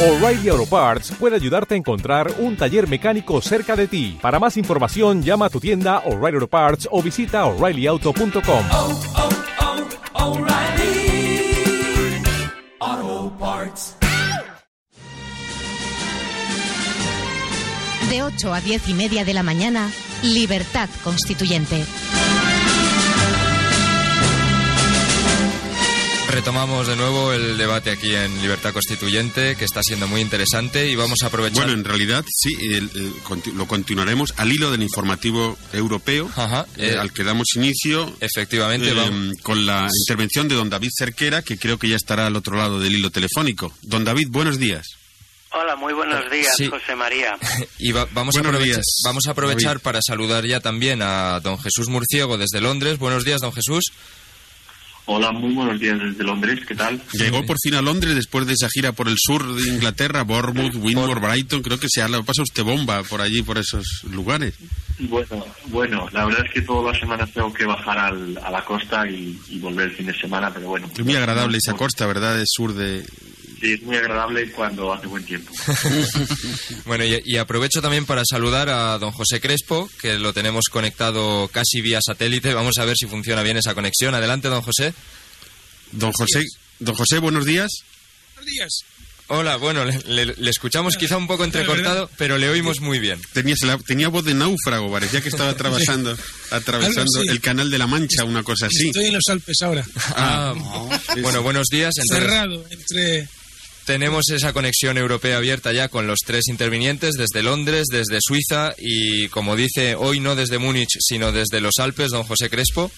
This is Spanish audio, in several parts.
O'Reilly Auto Parts puede ayudarte a encontrar un taller mecánico cerca de ti. Para más información, llama a tu tienda O'Reilly Auto Parts o visita oreillyauto.com. oh, oh, Parts. De 8 a 10 y media de la mañana, Libertad Constituyente. Retomamos de nuevo el debate aquí en Libertad Constituyente, que está siendo muy interesante y vamos a aprovechar. Bueno, en realidad sí, el- el lo continuaremos al hilo del informativo europeo, Ajá, eh, eh, al que damos inicio efectivamente, eh, con la intervención de don David Cerquera, que creo que ya estará al otro lado del hilo telefónico. Don David, buenos días. Hola, muy buenos días, Sí. José María. Y va- vamos, a vamos a aprovechar David. para saludar ya también a don Jesús Murciego desde Londres. Buenos días, don Jesús. Hola, muy buenos días desde Londres, ¿qué tal? Llegó por fin a Londres después de esa gira por el sur de Inglaterra, Bournemouth, Winmore, Brighton. Creo que se ha pasa usted bomba por allí, por esos lugares. Bueno, bueno, la verdad es que todas las semanas tengo que bajar al- a la costa y, y volver el fin de semana, pero bueno. Es muy agradable esa costa, ¿verdad? Del sur de... Sí, es muy agradable cuando hace buen tiempo. Bueno, y, y aprovecho también para saludar a don José Crespo, que lo tenemos conectado casi vía satélite. Vamos a ver si funciona bien esa conexión. Adelante, don José. Don José, don José, buenos días. Buenos días. Hola, bueno, le, le- le escuchamos quizá un poco entrecortado, pero le oímos muy bien. Tenía, tenía voz de náufrago, parecía que estaba atravesando, atravesando el canal de la Mancha, una cosa así. Estoy en los Alpes ahora, Ah, bueno, buenos días. Entonces, cerrado entre... tenemos esa conexión europea abierta ya con los tres intervinientes desde Londres, desde Suiza y, como dice, hoy no desde Múnich, sino desde los Alpes, don José Crespo.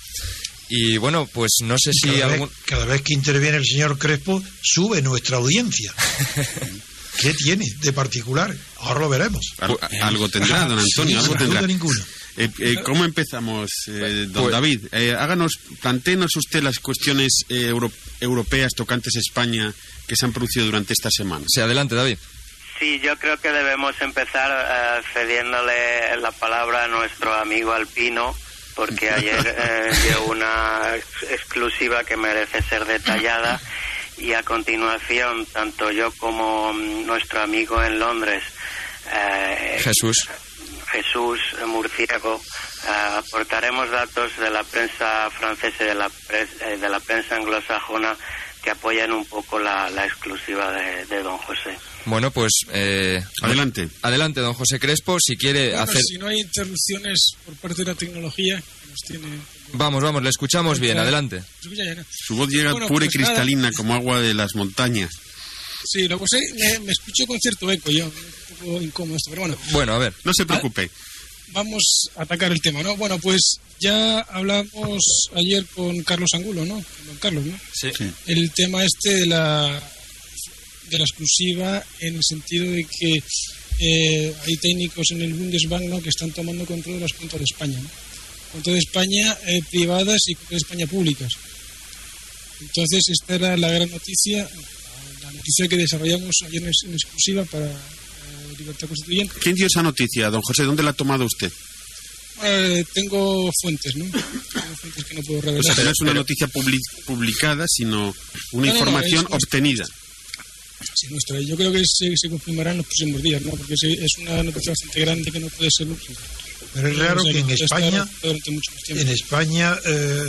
Y bueno, pues no sé si cada, algún... vez, cada vez que interviene el señor Crespo, sube nuestra audiencia. ¿Qué tiene de particular? Ahora lo veremos. Algo tendrá, don Antonio, Sí, algo tendrá. duda ninguna. Eh, eh, ¿Cómo empezamos, eh, don Pues- David? Eh, háganos, plantéenos usted las cuestiones eh, euro- europeas tocantes a España que se han producido durante esta semana. Sí, adelante, David. Sí, yo creo que debemos empezar eh, cediéndole la palabra a nuestro amigo Alpino, porque ayer eh, dio una ex- exclusiva que merece ser detallada y a continuación, tanto yo como mm, nuestro amigo en Londres, eh, Jesús. Jesús Murciego, eh, aportaremos datos de la prensa francesa y de la, pres- eh, de la prensa anglosajona que apoyan un poco la, la exclusiva de, de don José. Bueno, pues... eh, Adelante. Adelante, don José Crespo, si quiere Bueno, hacer... si no hay interrupciones por parte de la tecnología, que nos tiene... Vamos, vamos, le escuchamos bien, adelante. Su voz llega Bueno, pura y pues nada. cristalina como agua de las montañas. Sí, lo que sé, me, me escucho con cierto eco yo, un poco incómodo esto, pero bueno, Bueno, a ver. No se preocupe. vamos a atacar el tema, ¿no? Bueno, pues ya hablamos ayer con Carlos Angulo, ¿no? Con don Carlos, ¿no? Sí. el tema este de la de la exclusiva en el sentido de que eh, hay técnicos en el Bundesbank ¿no? que están tomando control de las cuentas de España ¿no? cuentas de España eh, privadas y cuentas de España públicas entonces esta era la gran noticia la noticia que desarrollamos ayer en, exclusiva para eh, Libertad Constituyente ¿Quién dio esa noticia, don José? ¿Dónde la ha tomado usted? Eh, tengo fuentes ¿no? tengo fuentes que no puedo O sea, revelar que no es una noticia publi- publicada, sino una No, no, no, información es obtenida. Sí, nuestra. Yo creo que se, se confirmará en los próximos días, ¿no? Porque es una noticia bastante grande que no puede ser. Pero es raro o sea, que en España, durante mucho más tiempo. en España, eh,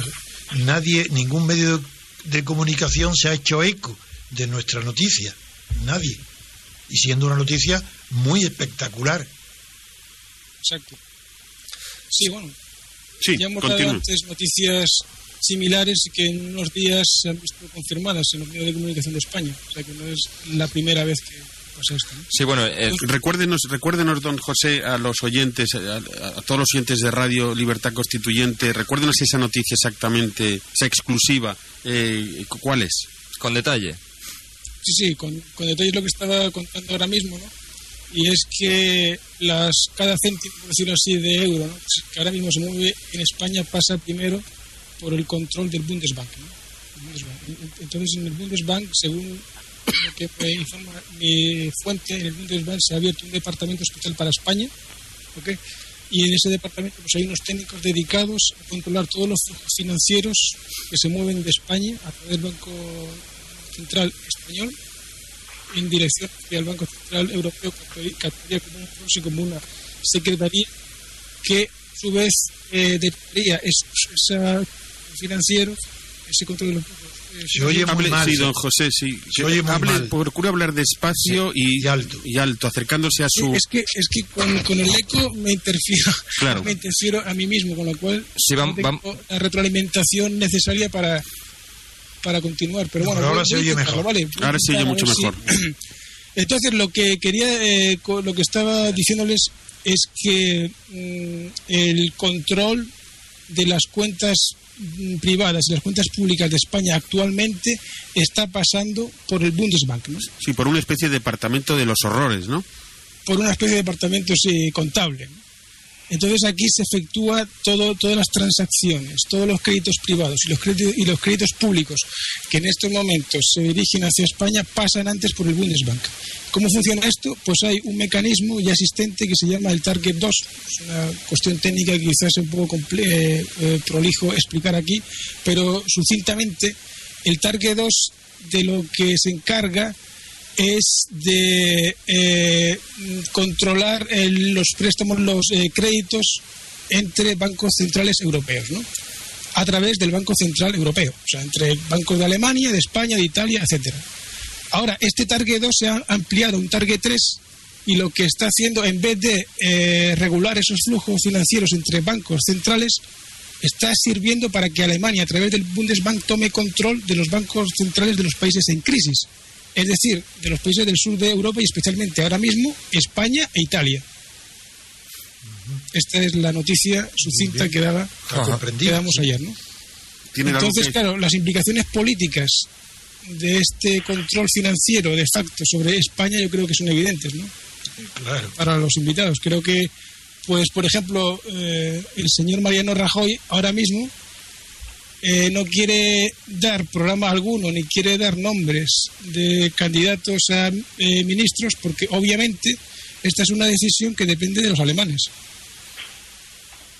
nadie, ningún medio de comunicación se ha hecho eco de nuestra noticia. Nadie. Y siendo una noticia muy espectacular. Exacto. Sí, bueno, Sí, ya hemos dado antes noticias similares y que en unos días se han visto confirmadas en los medios de comunicación de España. O sea que no es la primera vez que pasa esto. ¿no? Sí, bueno, eh, Recuérdenos, recuérdenos, don José, a los oyentes, a, a todos los oyentes de Radio Libertad Constituyente, recuérdenos esa noticia exactamente, esa exclusiva. Eh, ¿Cuál es? con detalle. Sí, sí, con, con detalle lo que estaba contando ahora mismo, ¿no? Y es que las cada céntimo, por decirlo así, de euro, ¿no? Pues que ahora mismo se mueve en España pasa primero por el control del Bundesbank, ¿no? Entonces, en el Bundesbank, según lo que me informa mi fuente, en el Bundesbank se ha abierto un departamento especial para España, ¿ok? Y en ese departamento pues hay unos técnicos dedicados a controlar todos los flujos financieros que se mueven de España a través del Banco Central Español en dirección hacia el Banco Central Europeo, que actuaría como un y como una secretaría que a su vez eh, dedicaría esos, esa financieros, ese control de los eh, Se oye muy Hable, mal. sí, don José, sí. Se oye muy Hable- mal. Procure hablar despacio y, y alto. y alto, acercándose a Sí, su... es que es que con, con el eco me interfiero Claro. me interfiero a mí mismo con lo cual Sí, no tengo la retroalimentación necesaria para para continuar pero No, bueno pero ahora se oye mejor. ¿vale? Ahora se oye mucho si- entonces lo que quería eh, co- lo que estaba diciéndoles es que mm, el control de las cuentas mm, privadas y las cuentas públicas de España actualmente está pasando por el Bundesbank ¿no? Sí, por una especie de departamento de los horrores, ¿no? por una especie de departamento sí, contable. Entonces aquí se efectúa todo, todas las transacciones, todos los créditos privados y los créditos, y los créditos públicos que en estos momentos se dirigen hacia España pasan antes por el Bundesbank. ¿Cómo funciona esto? Pues hay un mecanismo ya existente que se llama el Target 2. Es una cuestión técnica que quizás es un poco eh, eh, prolijo explicar aquí, pero sucintamente el Target 2 de lo que se encarga es de eh, controlar el- los préstamos, los eh, créditos entre bancos centrales europeos, ¿no? A través del Banco Central Europeo, o sea, entre bancos de Alemania, de España, de Italia, etcétera. Ahora, este Target 2 se ha ampliado a un Target 3 y lo que está haciendo, en vez de eh, regular esos flujos financieros entre bancos centrales, está sirviendo para que Alemania, a través del Bundesbank, tome control de los bancos centrales de los países en crisis. Es decir, de los países del sur de Europa y especialmente ahora mismo España e Italia. Esta es la noticia sucinta que, daba, que damos ayer, ¿no? ¿Tiene algo Entonces, que- claro, las implicaciones políticas de este control financiero de facto sobre España yo creo que son evidentes, ¿no? Claro. Para los invitados. Creo que, pues, por ejemplo, eh, el señor Mariano Rajoy ahora mismo eh, no quiere dar programa alguno ni quiere dar nombres de candidatos a eh, ministros porque obviamente esta es una decisión que depende de los alemanes.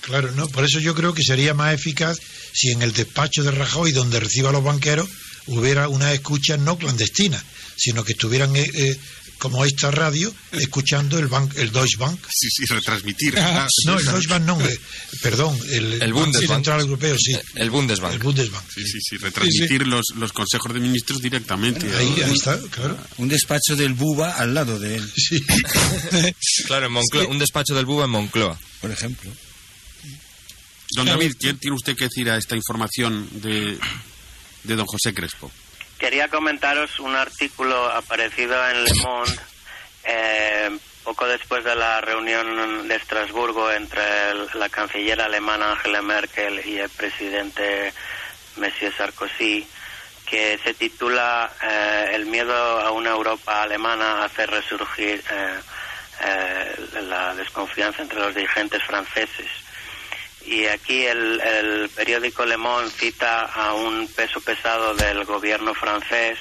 Claro, no, por eso yo creo que sería más eficaz si en el despacho de Rajoy, donde reciba a los banqueros, hubiera una escucha no clandestina, sino que estuvieran, eh, como esta radio, escuchando el, el Deutsche Bank. Sí, sí, retransmitir. Ah, Ah, No, el Deutsche Bank no, eh, perdón, el, El Banco Bundesbank. Central Europeo, sí. El Bundesbank. El Bundesbank. Sí, sí, sí, retransmitir Los, los consejos de ministros directamente. Ahí, ahí está, claro. Un despacho del Buba al lado de él, Sí. Claro, en Moncloa, un despacho del Buba en Moncloa. por ejemplo. Don. David, ¿qué tiene usted que decir a esta información de, de don José Crespo? Quería comentaros un artículo aparecido en Le Monde eh, poco después de la reunión de Estrasburgo entre la canciller alemana Angela Merkel y el presidente Monsieur Sarkozy, que se titula eh, El miedo a una Europa alemana hace resurgir eh, la desconfianza entre los dirigentes franceses. Y aquí el, el periódico Le Monde cita a un peso pesado del gobierno francés,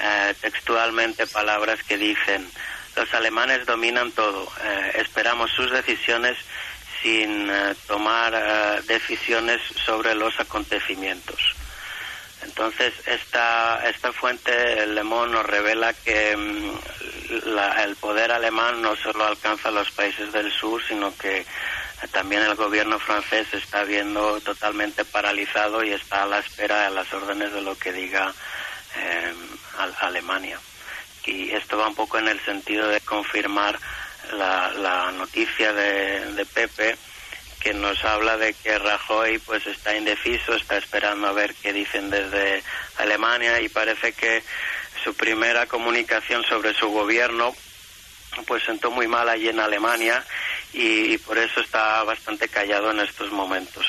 eh, textualmente palabras que dicen, los alemanes dominan todo, eh, esperamos sus decisiones sin eh, tomar decisiones sobre los acontecimientos. Entonces, esta, esta fuente, Le Monde, nos revela que mm, la- el poder alemán no solo alcanza a los países del sur, sino que también el gobierno francés está viendo totalmente paralizado y está a la espera de las órdenes de lo que diga eh, Al- Alemania. Y esto va un poco en el sentido de confirmar la, noticia de, de Pepe que nos habla de que Rajoy pues está indeciso, está esperando a ver qué dicen desde Alemania y parece que su primera comunicación sobre su gobierno pues sentó muy mal allí en Alemania y, por eso está bastante callado en estos momentos.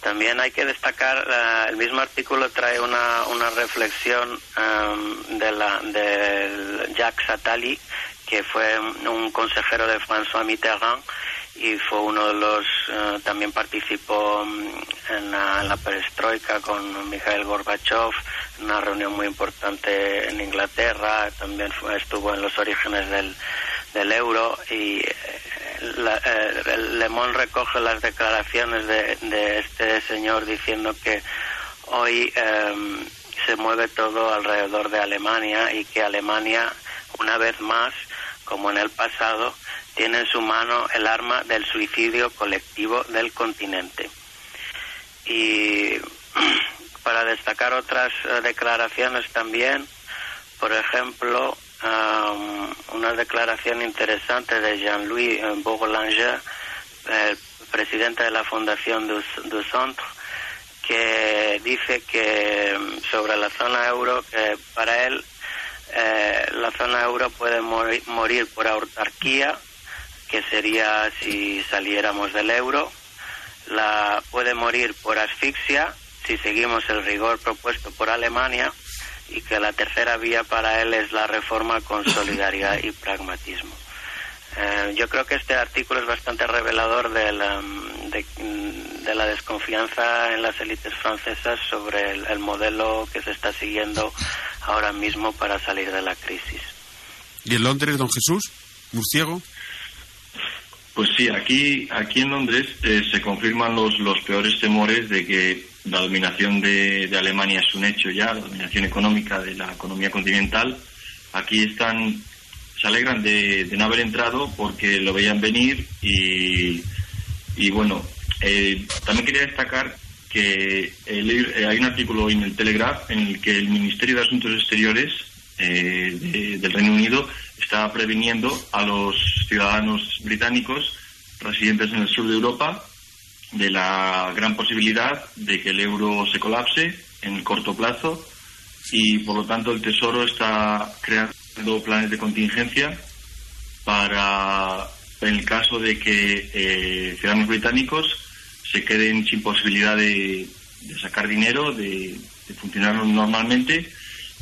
También hay que destacar, eh, el mismo artículo trae una, una reflexión em, de la, del Jacques Attali, que fue un consejero de François Mitterrand y fue uno de los, eh, también participó mm, en la, perestroika con Mikhail Gorbachev, una reunión muy importante en Inglaterra, también estuvo en los orígenes del, del euro y eh, la- eh, el Le Monde recoge las declaraciones de, de este señor diciendo que hoy eh, se mueve todo alrededor de Alemania y que Alemania, una vez más, como en el pasado, tiene en su mano el arma del suicidio colectivo del continente. Y para destacar otras eh, declaraciones también, por ejemplo, um, una declaración interesante de Jean-Louis Bourlanger, el presidente de la Fundación du, du Centre, que dice que mm, sobre la zona euro, que para él eh, la zona euro puede mori- morir por autarquía, que sería si saliéramos del euro, la puede morir por asfixia si seguimos el rigor propuesto por Alemania y que la tercera vía para él es la reforma con solidaridad y pragmatismo. Eh, yo creo que este artículo es bastante revelador de la, mm, de, mm, de la desconfianza en las élites francesas sobre el, el modelo que se está siguiendo ahora mismo para salir de la crisis. ¿Y en Londres, don Jesús? ¿Murciego? Pues sí, aquí, aquí en Londres eh, se confirman los, los peores temores de que la dominación de, Alemania es un hecho ya, la dominación económica de la economía continental. Aquí están, se alegran de, no haber entrado porque lo veían venir y, bueno, eh, también quería destacar que el- eh, hay un artículo en el Telegraph en el que el Ministerio de Asuntos Exteriores eh, de- del Reino Unido está previniendo a los ciudadanos británicos residentes en el sur de Europa de la gran posibilidad de que el euro se colapse en el corto plazo y por lo tanto el Tesoro está creando planes de contingencia para en el caso de que eh, ciudadanos británicos se queden sin posibilidad de, sacar dinero, de, funcionar normalmente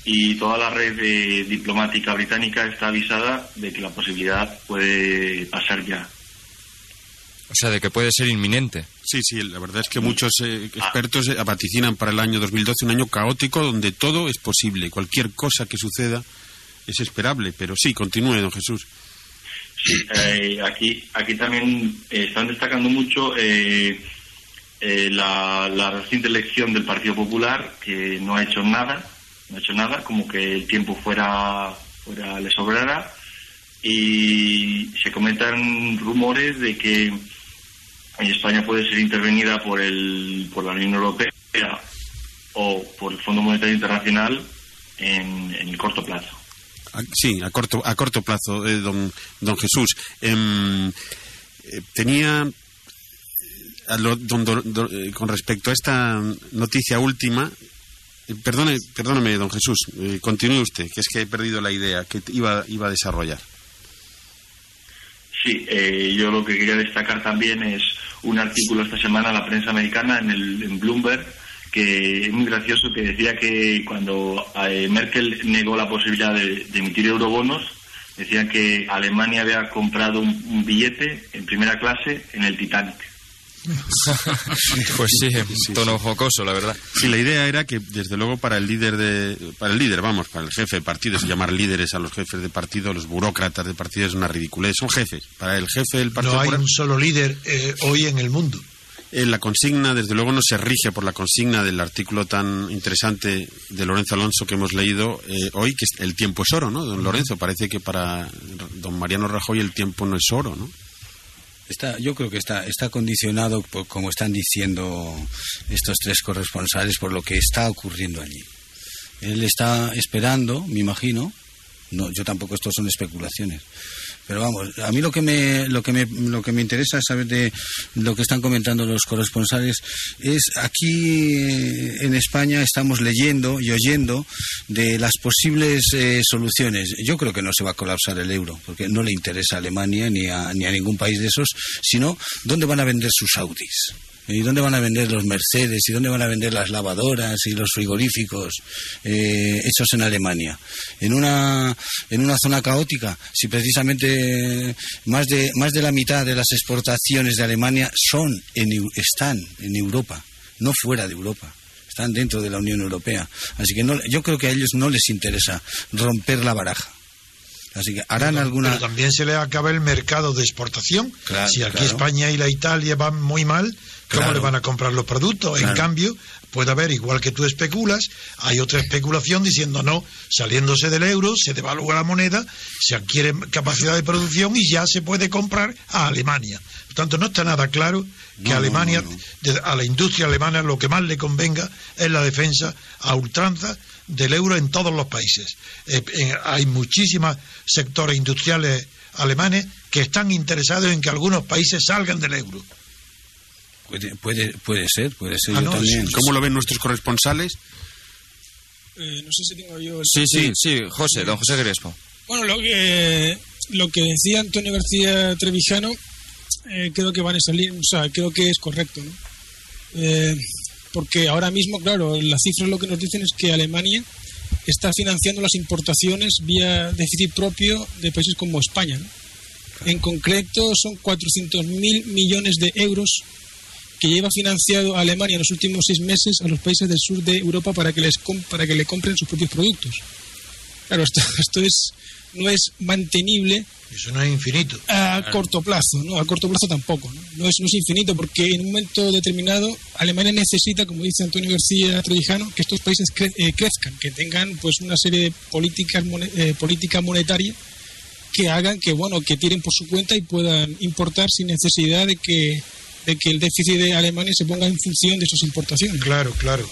y toda la red diplomática británica está avisada de que la posibilidad puede pasar ya. O sea, de que puede ser inminente. Sí, sí, la verdad es que muchos eh, expertos eh, vaticinan para el año 2012 un año caótico donde todo es posible. Cualquier cosa que suceda es esperable. Pero sí, continúe, don Jesús. Sí, eh, aquí, aquí también eh, están destacando mucho eh, eh, la, la reciente elección del Partido Popular, que no ha hecho nada, no ha hecho nada, como que el tiempo fuera, fuera le sobrara, y se comentan rumores de que España puede ser intervenida por, el, por la Unión Europea o por el Fondo Monetario Internacional en, en el corto plazo. Sí, a corto, a corto plazo, eh, don, don Jesús. Em, eh, tenía, eh, eh, con respecto a esta noticia última, perdone, perdóneme, don Jesús, continúe usted, que es que he perdido la idea que iba, iba a desarrollar. Sí, eh, yo lo que quería destacar también es un artículo esta semana en la prensa americana, en, el, en Bloomberg, que es muy gracioso, que decía que cuando eh, Merkel negó la posibilidad de, emitir eurobonos, decían que Alemania había comprado un billete en primera clase en el Titanic. Pues sí, tono jocoso, la verdad. Sí, la idea era que, desde luego, para el líder de, para el líder, vamos, para el jefe de partido, se llamar líderes a los jefes de partido, los burócratas de partido es una ridiculez, son jefes. Para el jefe del partido No hay un solo líder eh, hoy en el mundo. Eh, la consigna, desde luego, no se rige por la consigna del artículo tan interesante de Lorenzo Alonso que hemos leído eh, hoy, que es el tiempo es oro, ¿no? Don Lorenzo, parece que para don Mariano Rajoy el tiempo no es oro, ¿no? Está, yo creo que está, está condicionado, por, como están diciendo estos tres corresponsales, por lo que está ocurriendo allí. Él está esperando, me imagino, no, yo tampoco, estos son especulaciones. Pero vamos, a mí lo que me, lo que me, lo que me interesa saber de lo que están comentando los corresponsales es aquí en España estamos leyendo y oyendo de las posibles eh, soluciones. Yo creo que no se va a colapsar el euro, porque no le interesa a Alemania ni a, ni a ningún país de esos, sino dónde van a vender sus Audis. ¿Y dónde van a vender los Mercedes? ¿Y dónde van a vender las lavadoras y los frigoríficos eh, hechos en Alemania? En una, en una zona caótica, si precisamente más de, más de la mitad de las exportaciones de Alemania son en, están en Europa, no fuera de Europa. Están dentro de la Unión Europea. Así que no, yo creo que a ellos no les interesa romper la baraja. Así que harán alguna. Pero también se le acaba el mercado de exportación. Claro, si aquí claro. España y la Italia van muy mal, ¿cómo Claro. le van a comprar los productos? En cambio, puede haber, igual que tú especulas, hay otra especulación diciendo no, saliéndose del euro, se devalúa la moneda, se adquiere capacidad de producción y ya se puede comprar a Alemania. Por tanto, no está nada claro que No, Alemania, no, no. de- a la industria alemana, lo que más le convenga es la defensa a ultranza del euro en todos los países. Eh, hay muchísimos sectores industriales alemanes que están interesados en que algunos países salgan del euro. Puede, puede, puede ser, puede ser. Ah, yo no, también. sí, ¿Cómo lo ven nuestros corresponsales? Eh, no sé si tengo yo... el- Sí, sí, sí, José, don José Crespo. Bueno, lo que, lo que decía Antonio García Trevijano, eh, creo que van a salir, o sea, creo que es correcto, ¿no? Eh, porque ahora mismo, claro, las cifras lo que nos dicen es que Alemania está financiando las importaciones vía déficit propio de países como España, ¿no? En concreto, son 400.000 millones de euros que lleva financiado a Alemania en los últimos seis meses a los países del sur de Europa para que les para que le compren sus propios productos. Claro, esto, esto es no es mantenible Eso no es infinito. a corto plazo, ¿no? A corto plazo tampoco, ¿no? No es, no es infinito porque en un momento determinado Alemania necesita, como dice Antonio García Trevijano, que estos países cre- eh, crezcan, que tengan pues una serie de políticas eh, política monetaria que hagan que bueno que tiren por su cuenta y puedan importar sin necesidad de que de que el déficit de Alemania se ponga en función de sus importaciones. Claro, claro.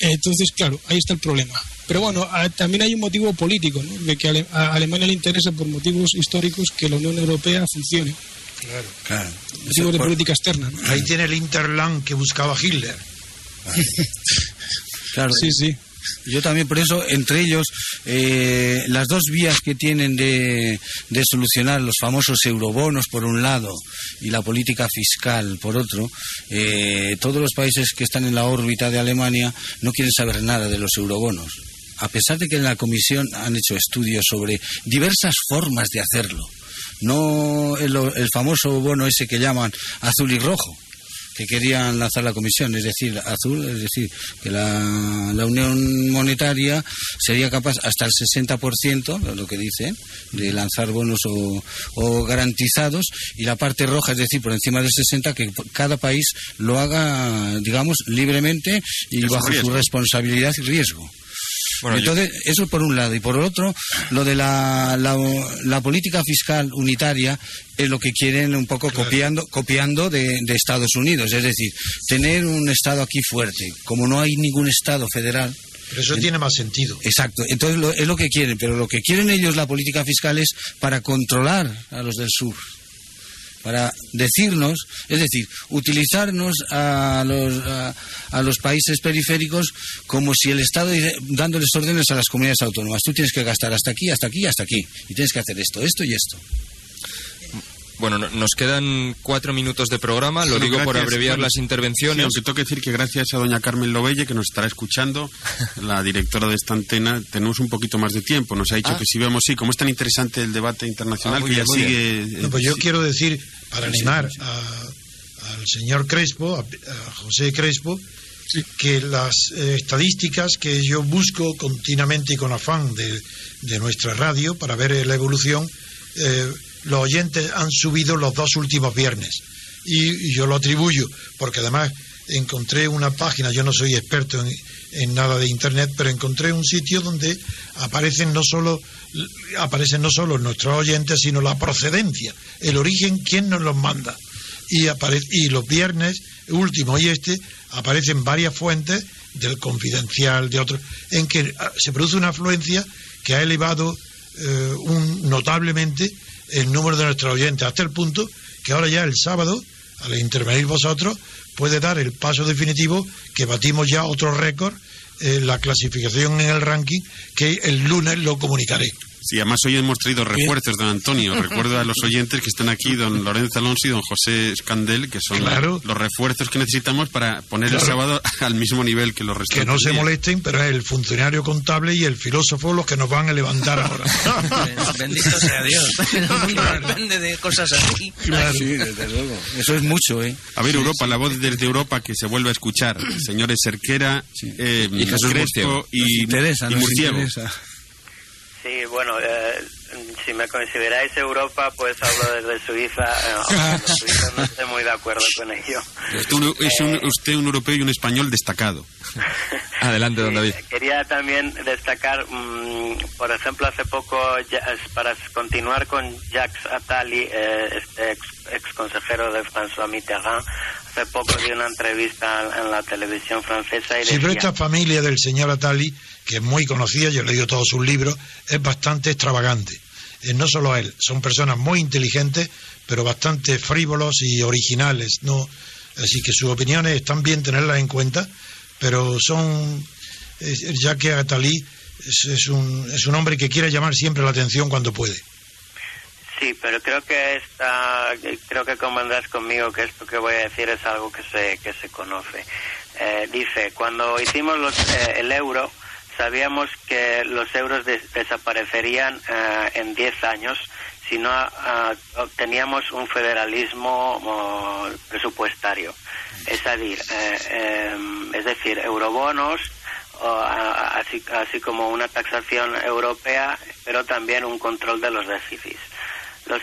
Entonces, claro, ahí está el problema. Pero bueno, a- también hay un motivo político, ¿no? de que Ale- a Alemania le interesa por motivos históricos que la Unión Europea funcione, Claro. Claro. motivos de Por- política externa. ¿no? Ahí tiene el Interland que buscaba Hitler. Claro. Sí, sí. Yo también, por eso, entre ellos, eh, las dos vías que tienen de, de solucionar los famosos eurobonos por un lado y la política fiscal por otro, eh, todos los países que están en la órbita de Alemania no quieren saber nada de los eurobonos. A pesar de que en la comisión han hecho estudios sobre diversas formas de hacerlo. No el, el famoso bono ese que llaman azul y rojo, que querían lanzar la comisión, es decir, azul, es decir, que la, la Unión Monetaria sería capaz hasta el 60%, lo que dicen, de lanzar bonos o, o garantizados, y la parte roja, es decir, por encima del 60%, que cada país lo haga, digamos, libremente y bajo su responsabilidad y riesgo. Bueno, yo- Entonces, eso por un lado. Y por otro, lo de la, la, la política fiscal unitaria es lo que quieren un poco copiando, copiando de, de Estados Unidos. Es decir, tener un Estado aquí fuerte. Como no hay ningún Estado federal. Pero eso tiene más sentido. Exacto. Entonces, lo- es lo que quieren. Pero lo que quieren ellos, la política fiscal, es para controlar a los del sur. Para decirnos, es decir, utilizarnos a los, a, los países periféricos como si el Estado dándoles órdenes a las comunidades autónomas. Tú tienes que gastar hasta aquí, hasta aquí, hasta aquí. Y tienes que hacer esto, esto y esto. Bueno, no- nos quedan cuatro minutos de programa, lo Bueno, digo por gracias. abreviar Bueno, las Sí, intervenciones. aunque tengo que decir que gracias a doña Carmen Lobelle, que nos estará escuchando, la directora de esta antena, tenemos un poquito más de tiempo. Nos ha dicho Ah. que si vemos, sí, como es tan interesante el debate internacional, Ah, que ya bien, sigue... No, pues yo sí. quiero decir, para animar a- al señor Crespo, a, a José Crespo, que las eh, estadísticas que yo busco continuamente y con afán de, de nuestra radio para ver la evolución, eh, los oyentes han subido los dos últimos viernes. Y, yo lo atribuyo, porque además encontré una página, yo no soy experto en, nada de internet, pero encontré un sitio donde aparecen no solo aparecen no solo nuestros oyentes, sino la procedencia, el origen, quién nos los manda. Y, apare- y los viernes último y este aparecen varias fuentes del confidencial, de otros, en que ah, se produce una afluencia que ha elevado eh, un, notablemente el número de nuestros oyentes, hasta el punto que ahora ya el sábado, al intervenir vosotros, puede dar el paso definitivo que batimos ya otro récord en la clasificación en el ranking, que el lunes lo comunicaré. Sí, además hoy hemos traído refuerzos, don Antonio. Recuerdo a los oyentes que están aquí, don Lorenzo Alonso y don José Escandel, que son Claro. los refuerzos que necesitamos para poner el sábado al mismo nivel que los restantes Que no se molesten, pero es el funcionario contable y el filósofo los que nos van a levantar ahora. Bendito sea Dios. Depende de cosas así. Sí, desde luego. Eso es mucho, ¿eh? A ver, Europa, la voz desde Europa que se vuelve a escuchar. Señores Cerquera, eh, Y Jesús Crespo y, y nos Murciego. interesa. Sí, bueno, eh, si me consideráis Europa, pues hablo desde Suiza. Eh, los suizos no estoy muy de acuerdo con ello. Usted, un- es un, usted un europeo y un español destacado. Adelante, don David. Quería también destacar, mm, por ejemplo, hace poco, ya- es- para continuar con Jacques Attali, eh, este ex, ex consejero de François Mitterrand, hace poco dio una entrevista en la televisión francesa y Sí, pero decía... esta familia del señor Atali, que es muy conocida, yo he leído todos sus libros, es bastante extravagante. Eh, no solo él, son personas muy inteligentes, pero bastante frívolos y originales. no Así que sus opiniones están bien tenerlas en cuenta, pero son, ya que Atali es, es un, es un hombre que quiere llamar siempre la atención cuando puede. Sí, pero creo que esta, creo que convendrás conmigo que esto que voy a decir es algo que se, que se conoce. Eh, dice, cuando hicimos los, eh, el euro, sabíamos que los euros des- desaparecerían eh, en 10 años si no ah, obteníamos un federalismo presupuestario. Es decir, eh, eh, es decir, eurobonos, así, como una taxación europea, pero también un control de los déficits. Lo,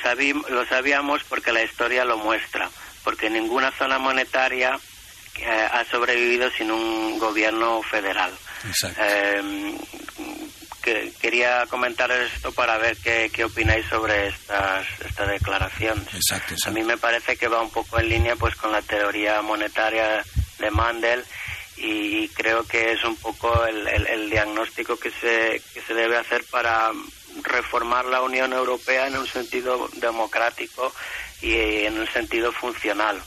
lo sabíamos porque la historia lo muestra, porque ninguna zona monetaria eh, ha sobrevivido sin un gobierno federal. Exacto. Eh, que, quería comentar esto para ver qué, qué opináis sobre estas, esta declaración. Exacto, A mí me parece que va un poco en línea pues con la teoría monetaria de Mandel y creo que es un poco el, el- el diagnóstico que se, que se debe hacer para reformar la Unión Europea en un sentido democrático y en un sentido funcional.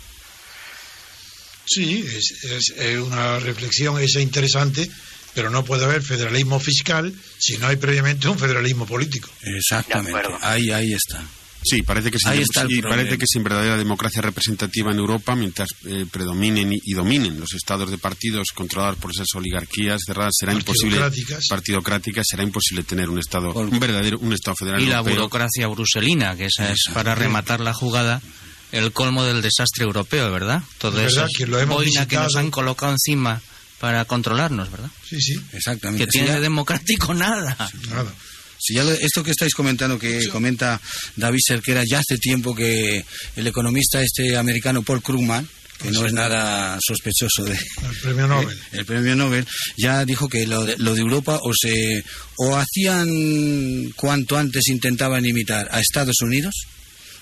Sí, es, es- es una reflexión esa interesante, pero no puede haber federalismo fiscal si no hay previamente un federalismo político. Exactamente. Ahí, ahí está. Sí, parece que, sin, Ahí está el sí, problema. parece que sin verdadera democracia representativa en Europa, mientras eh, predominen y, y dominen los estados de partidos controlados por esas oligarquías cerradas, será imposible Partidocráticas. partidocráticas, será imposible tener un estado, un verdadero, un estado federal. Y la burocracia bruselina, que esa es para rematar la jugada el colmo del desastre europeo, ¿verdad? Todo Es eso verdad que lo hemos que nos han colocado encima para controlarnos, ¿verdad? Sí, sí. Exactamente. Que tiene de democrático nada. Nada. Si ya lo- esto que estáis comentando, que comenta David Cerquera, ya hace tiempo que el economista este americano Paul Krugman, que no es nada sospechoso de El premio Nobel. el premio Nobel, ya dijo que lo de, lo de Europa o se o hacían cuanto antes intentaban imitar a Estados Unidos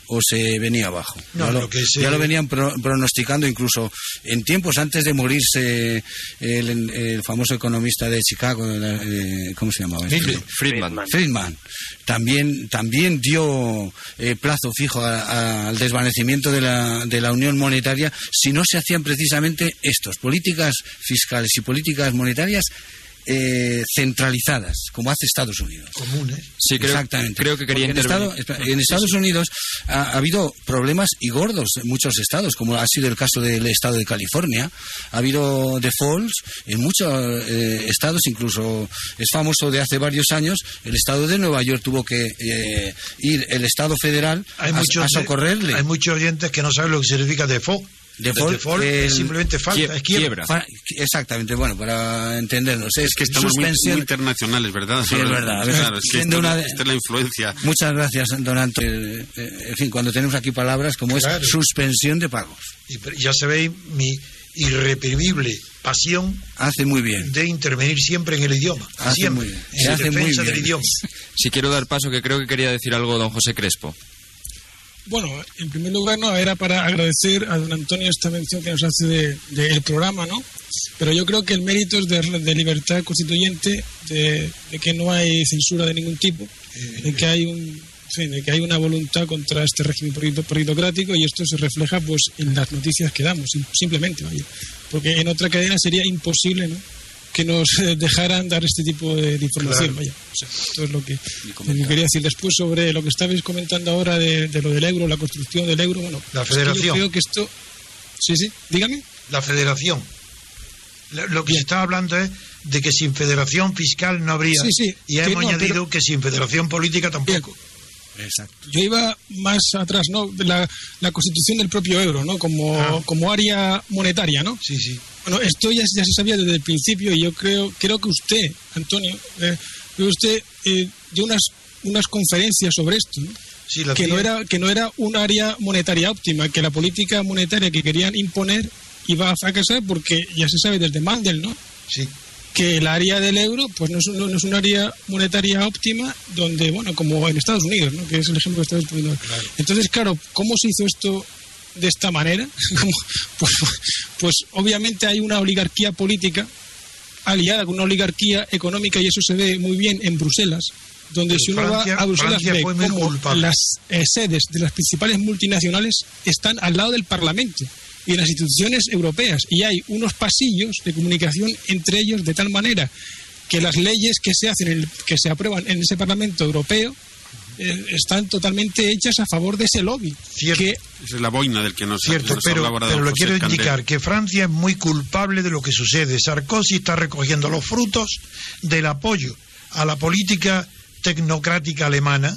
o se venía abajo. No, ya, lo, lo que se- ya lo venían pro- pronosticando incluso en tiempos antes de morirse el, el famoso economista de Chicago, eh, ¿cómo se llamaba? este? Friedman. Friedman. Friedman también también dio eh, plazo fijo a- a- al desvanecimiento de la, de la unión monetaria si no se hacían precisamente estos políticas fiscales y políticas monetarias eh, centralizadas como hace Estados Unidos Comunes. Sí, creo, Exactamente. creo que quería en. Estado- en Estados Unidos ha, ha habido problemas y gordos en muchos estados, como ha sido el caso del estado de California. Ha habido defaults en muchos eh, estados, incluso es famoso de hace varios años. El estado de Nueva York tuvo que eh, ir el estado federal Hay a, muchos, a socorrerle. hay muchos oyentes que no saben lo que significa default. Default, default es simplemente falta, es quiebra. Exactamente, bueno, para entendernos. Es, Es que estamos muy, suspensión. muy internacionales, ¿verdad? Sí, es verdad. Claro, es que esto- una de- esta es la influencia. Muchas gracias, don Antonio. Eh, eh, En fin, cuando tenemos aquí palabras como Claro. es suspensión de pagos. Y ya sabéis mi irreprimible pasión Hace muy bien. de intervenir siempre en el idioma. Hace siempre. muy bien. En Se hace muy defensa bien. del idioma. Si quiero dar paso, que creo que quería decir algo don José Crespo. Bueno, en primer lugar, no, era para agradecer a don Antonio esta mención que nos hace de- del programa, ¿no? Pero yo creo que el mérito es de, de libertad constituyente, de, de que no hay censura de ningún tipo, de que hay un de que hay una voluntad contra este régimen polito- politocrático y esto se refleja pues en las noticias que damos, sim- simplemente, vaya. Porque en otra cadena sería imposible, ¿no? Que nos dejaran dar este tipo de, de información. Claro. Vaya. O sea, esto es lo que, quería decir. Después sobre lo que estabais comentando ahora de, de lo del euro, la construcción del euro, bueno, La es que yo federación. creo que esto... Sí, sí, dígame. La federación. Lo que se está hablando es de que sin federación fiscal no habría. Sí, sí, y hemos no, añadido pero- que sin federación política tampoco. Exacto. Yo iba más atrás, ¿no? De La, la constitución del propio euro, ¿no? Como, Ah. como área monetaria, ¿no? Sí, sí. Bueno, esto ya, ya se sabía desde el principio y yo creo, creo que usted, Antonio, eh, usted eh, dio unas unas conferencias sobre esto, ¿no? Sí, la que no era que no era un área monetaria óptima, que la política monetaria que querían imponer iba a fracasar porque ya se sabe desde Mandel, ¿no? Sí. Que el área del euro pues no es, un- no es un área monetaria óptima donde, bueno, como en Estados Unidos, ¿no? que es el ejemplo que estabas poniendo. Entonces, claro, ¿cómo se hizo esto de esta manera? Pues, pues obviamente hay una oligarquía política aliada con una oligarquía económica y eso se ve muy bien en Bruselas, donde Pero si uno Francia- va a Bruselas Francia ve cómo culpable. las eh, sedes de las principales multinacionales están al lado del Parlamento y de las instituciones europeas y hay unos pasillos de comunicación entre ellos de tal manera que las leyes que se hacen, en el- que se aprueban en ese Parlamento Europeo eh, están totalmente hechas a favor de ese lobby. Que Esa es la boina del que nos, Cierto, nos pero, pero José quiero Candel. indicar que Francia es muy culpable de lo que sucede. Sarkozy está recogiendo los frutos del apoyo a la política tecnocrática alemana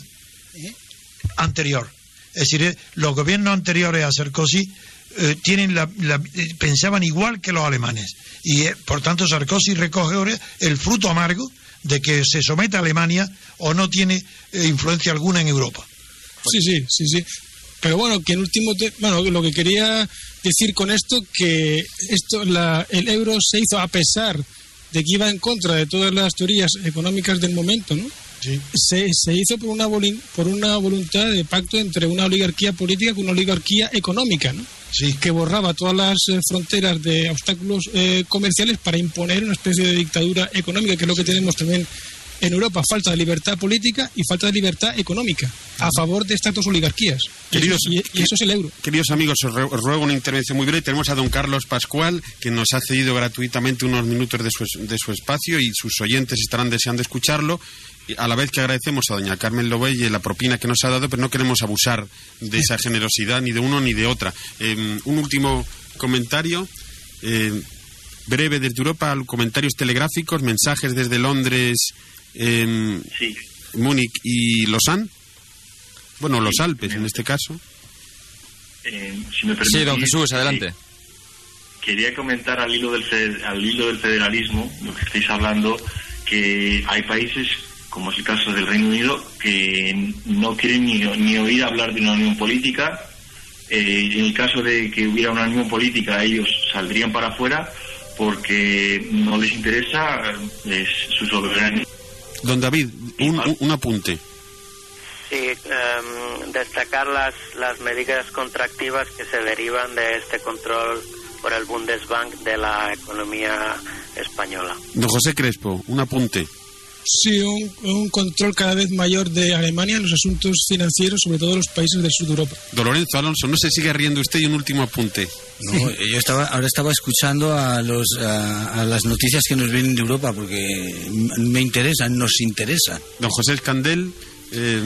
anterior. Es decir, eh, los gobiernos anteriores a Sarkozy eh, tienen la- la- eh, pensaban igual que los alemanes. Y eh, por tanto Sarkozy recoge ahora el fruto amargo de que se someta a Alemania o no tiene influencia alguna en Europa. Sí, sí, sí, sí. Pero bueno, que en último, te- bueno, lo que quería decir con esto que esto, la, el euro se hizo a pesar de que iba en contra de todas las teorías económicas del momento, ¿no? Se, se hizo por una por una voluntad de pacto entre una oligarquía política con una oligarquía económica, ¿no? Que borraba todas las eh, fronteras de obstáculos eh, comerciales para imponer una especie de dictadura económica, que es lo que tenemos también en Europa, falta de libertad política y falta de libertad económica a favor de estas dos oligarquías. Queridos, y, y eso es el euro. Queridos amigos, os, ru- os ruego una intervención muy breve. Tenemos a don Carlos Pascual, que nos ha cedido gratuitamente unos minutos de su, de su espacio y sus oyentes estarán deseando escucharlo. A la vez que agradecemos a doña Carmen Lobelle la propina que nos ha dado, pero no queremos abusar de esa generosidad ni de uno ni de otra. Eh, un último comentario. eh, breve desde Europa, comentarios telegráficos, mensajes desde Londres, em, Sí. Múnich y Lausanne. Bueno, los Alpes en este caso. Eh, si me Sí, permitís, don Jesús, adelante. Quería comentar al hilo, del al hilo del federalismo, lo que estáis hablando, que hay países, como es el caso del Reino Unido, que no quieren ni, ni oír hablar de una unión política. Eh, en el caso de que hubiera una unión política, ellos saldrían para afuera porque no les interesa eh, es su soberanía. Don David, un, un- un apunte. Sí, em, destacar las, las medidas contractivas que se derivan de este control por el Bundesbank de la economía española. Don José Crespo, un apunte. Sí, un, un control cada vez mayor de Alemania en los asuntos financieros, sobre todo en los países del sur de Europa. Don Lorenzo Alonso, no se sigue riendo usted y un último apunte. No, yo estaba, ahora estaba escuchando a, los, a, a las noticias que nos vienen de Europa porque me interesan, nos interesa. Don José Escandel, eh,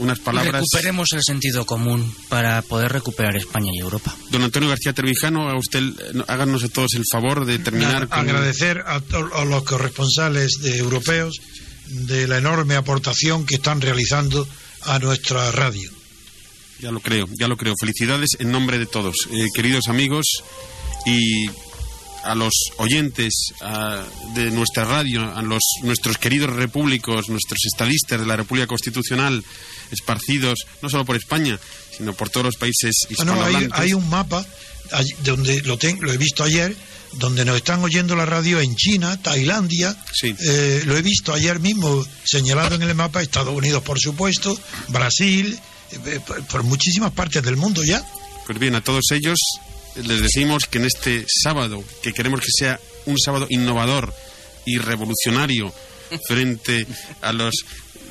unas palabras. Recuperemos el sentido común para poder recuperar España y Europa. Don Antonio García Trevijano, a usted, eh, háganos a todos el favor de terminar con. agradecer a los corresponsales de europeos de la enorme aportación que están realizando a nuestra radio. Ya lo creo, ya lo creo. Felicidades en nombre de todos, Eh, queridos amigos, y a los oyentes a- de nuestra radio, a los nuestros queridos repúblicos, nuestros estadistas de la República Constitucional, esparcidos no solo por España, sino por todos los países Ah, hay, hispanohablantes. hay un mapa donde lo, ten- lo he visto ayer, donde nos están oyendo la radio en China, Tailandia. Eh, lo he visto ayer mismo señalado en el mapa, Estados Unidos, por supuesto, Brasil, eh, por, por muchísimas partes del mundo ya. Pues bien, a todos ellos les decimos que en este sábado, que queremos que sea un sábado innovador y revolucionario frente a los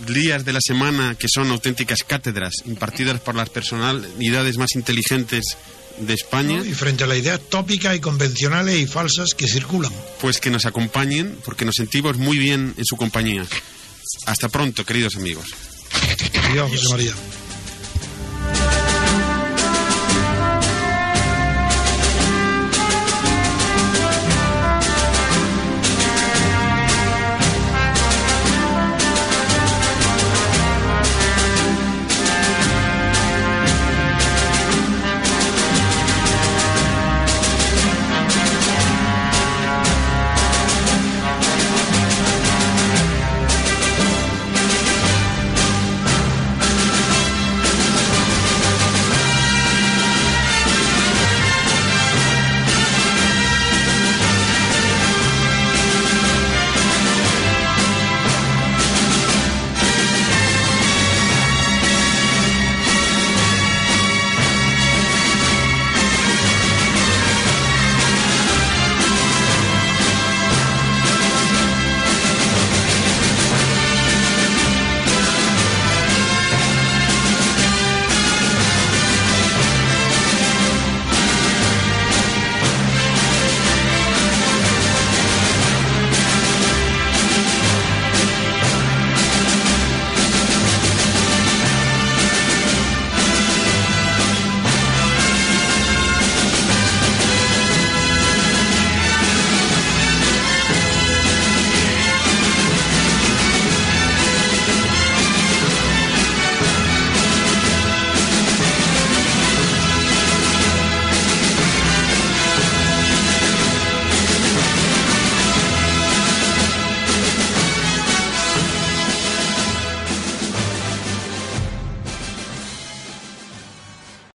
días de la semana que son auténticas cátedras impartidas por las personalidades más inteligentes de España. Y frente a las ideas tópicas y convencionales y falsas que circulan. pues que nos acompañen porque nos sentimos muy bien en su compañía. Hasta pronto, queridos amigos. Adiós, José María.